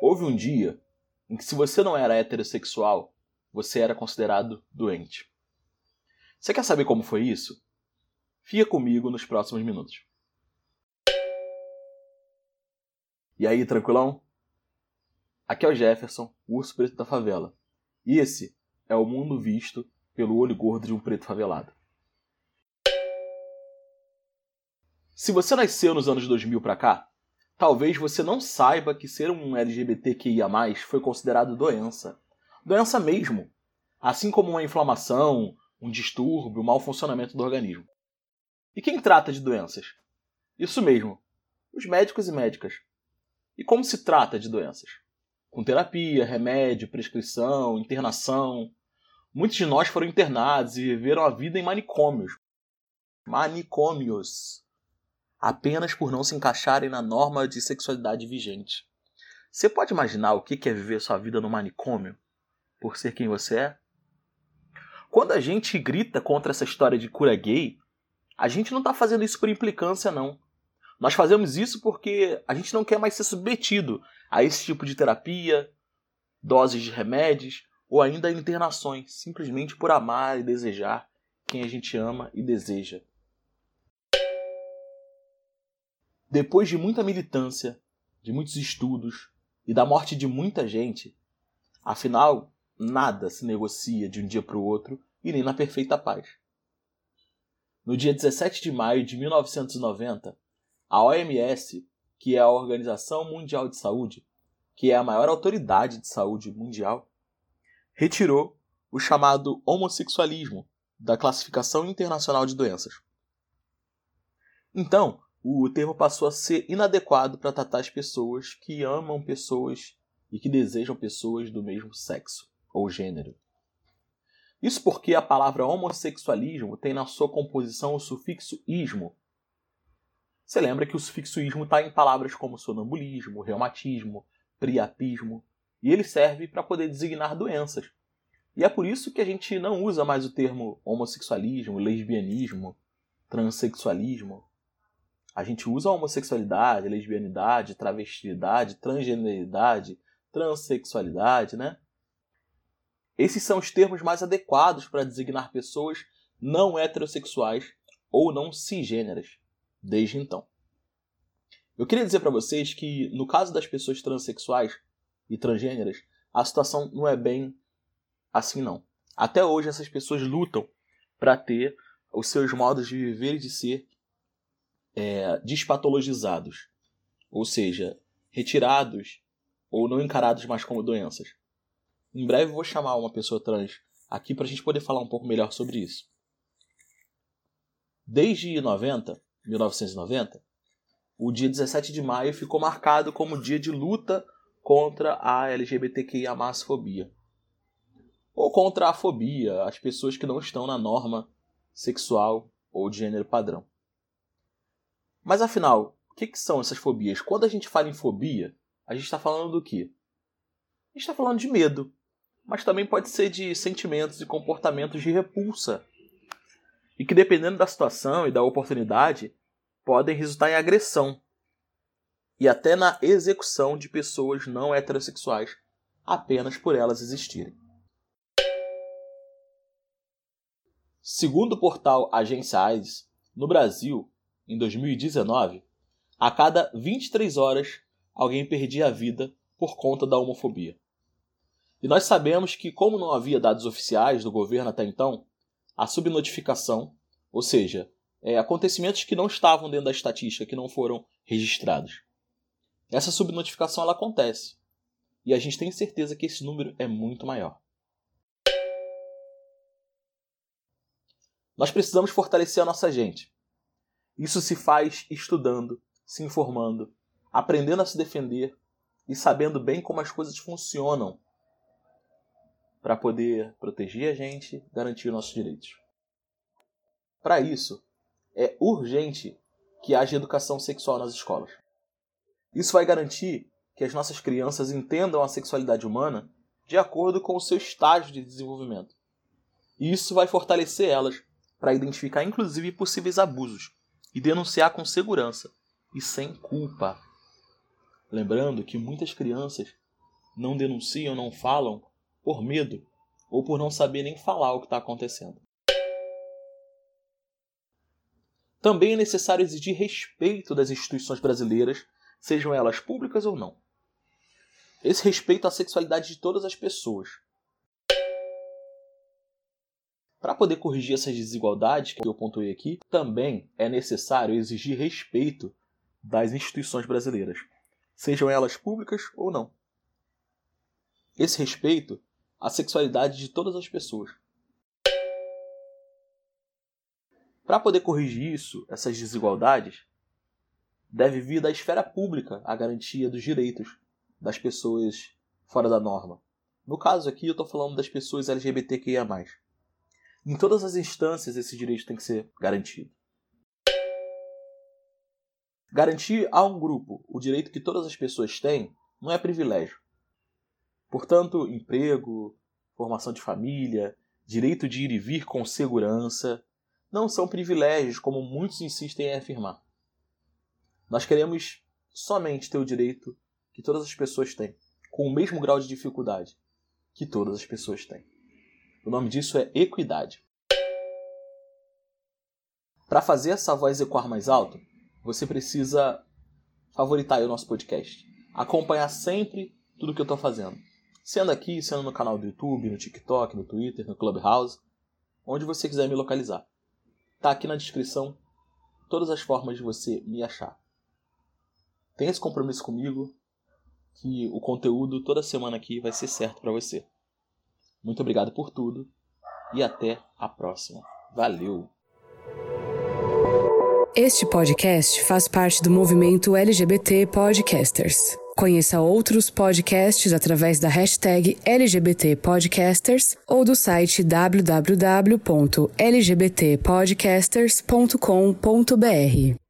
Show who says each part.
Speaker 1: Houve um dia em que, se você não era heterossexual, você era considerado doente. Você quer saber como foi isso? Fica comigo nos próximos minutos. E aí, tranquilão? Aqui é o Jefferson, o urso preto da favela. E esse é o mundo visto pelo olho gordo de um preto favelado. Se você nasceu nos anos 2000 pra cá, talvez você não saiba que ser um LGBTQIA+, foi considerado doença. Doença mesmo. Assim como uma inflamação, um distúrbio, um mau funcionamento do organismo. E quem trata de doenças? Isso mesmo, os médicos e médicas. E como se trata de doenças? Com terapia, remédio, prescrição, internação. Muitos de nós foram internados e viveram a vida em manicômios. Manicômios apenas por não se encaixarem na norma de sexualidade vigente. Você pode imaginar o que é viver sua vida no manicômio? Por ser quem você é? Quando a gente grita contra essa história de cura gay, a gente não está fazendo isso por implicância, não. Nós fazemos isso porque a gente não quer mais ser submetido a esse tipo de terapia, doses de remédios ou ainda internações, simplesmente por amar e desejar quem a gente ama e deseja. Depois de muita militância, de muitos estudos e da morte de muita gente, afinal, nada se negocia de um dia para o outro e nem na perfeita paz. No dia 17 de maio de 1990, a OMS, que é a Organização Mundial de Saúde, que é a maior autoridade de saúde mundial, retirou o chamado homossexualismo da classificação internacional de doenças. Então, o termo passou a ser inadequado para tratar as pessoas que amam pessoas e que desejam pessoas do mesmo sexo ou gênero. Isso porque a palavra homossexualismo tem na sua composição o sufixo ismo. Você lembra que o sufixo ismo está em palavras como sonambulismo, reumatismo, priapismo, e ele serve para poder designar doenças. E é por isso que a gente não usa mais o termo homossexualismo, lesbianismo, transexualismo, a gente usa a homossexualidade, a lesbianidade, travestilidade, transgeneridade, transexualidade, né? Esses são os termos mais adequados para designar pessoas não heterossexuais ou não cisgêneras, desde então. Eu queria dizer para vocês que, no caso das pessoas transexuais e transgêneras, a situação não é bem assim, não. Até hoje, essas pessoas lutam para ter os seus modos de viver e de ser é, despatologizados, ou seja, retirados ou não encarados mais como doenças. Em breve vou chamar uma pessoa trans aqui para a gente poder falar um pouco melhor sobre isso. Desde 90, 1990, o dia 17 de maio ficou marcado como dia de luta contra a LGBTQIA fobia. Ou contra a fobia, as pessoas que não estão na norma sexual ou de gênero padrão. Mas afinal, o que, que são essas fobias? Quando a gente fala em fobia, a gente está falando do quê? A gente está falando de medo, mas também pode ser de sentimentos e comportamentos de repulsa. E que, dependendo da situação e da oportunidade, podem resultar em agressão e até na execução de pessoas não heterossexuais apenas por elas existirem. Segundo o portal Agência AIDS, no Brasil, em 2019, a cada 23 horas alguém perdia a vida por conta da homofobia. E nós sabemos que, como não havia dados oficiais do governo até então, a subnotificação, ou seja, é, acontecimentos que não estavam dentro da estatística, que não foram registrados. Essa subnotificação ela acontece. E a gente tem certeza que esse número é muito maior. Nós precisamos fortalecer a nossa gente. Isso se faz estudando, se informando, aprendendo a se defender e sabendo bem como as coisas funcionam para poder proteger a gente, garantir nossos direitos. Para isso, é urgente que haja educação sexual nas escolas. Isso vai garantir que as nossas crianças entendam a sexualidade humana de acordo com o seu estágio de desenvolvimento. E isso vai fortalecer elas para identificar inclusive possíveis abusos e denunciar com segurança e sem culpa. Lembrando que muitas crianças não denunciam, não falam por medo ou por não saber nem falar o que está acontecendo. Também é necessário exigir respeito das instituições brasileiras, sejam elas públicas ou não. Esse respeito à sexualidade de todas as pessoas. Para poder corrigir essas desigualdades que eu pontuei aqui, também é necessário exigir respeito das instituições brasileiras, sejam elas públicas ou não. Esse respeito à sexualidade de todas as pessoas. Para poder corrigir isso, essas desigualdades, deve vir da esfera pública a garantia dos direitos das pessoas fora da norma. No caso aqui, eu estou falando das pessoas LGBTQIA. Em todas as instâncias, esse direito tem que ser garantido. Garantir a um grupo o direito que todas as pessoas têm não é privilégio. Portanto, emprego, formação de família, direito de ir e vir com segurança, não são privilégios como muitos insistem em afirmar. Nós queremos somente ter o direito que todas as pessoas têm, com o mesmo grau de dificuldade que todas as pessoas têm. O nome disso é equidade. Para fazer essa voz ecoar mais alto, você precisa favoritar o nosso podcast. Acompanhar sempre tudo que eu estou fazendo. Sendo aqui, sendo no canal do YouTube, no TikTok, no Twitter, no Clubhouse, onde você quiser me localizar. Tá aqui na descrição todas as formas de você me achar. Tenha esse compromisso comigo, que o conteúdo toda semana aqui vai ser certo para você. Muito obrigado por tudo e até a próxima. Valeu!
Speaker 2: Este podcast faz parte do movimento LGBT Podcasters. Conheça outros podcasts através da hashtag LGBT Podcasters ou do site www.lgbtpodcasters.com.br.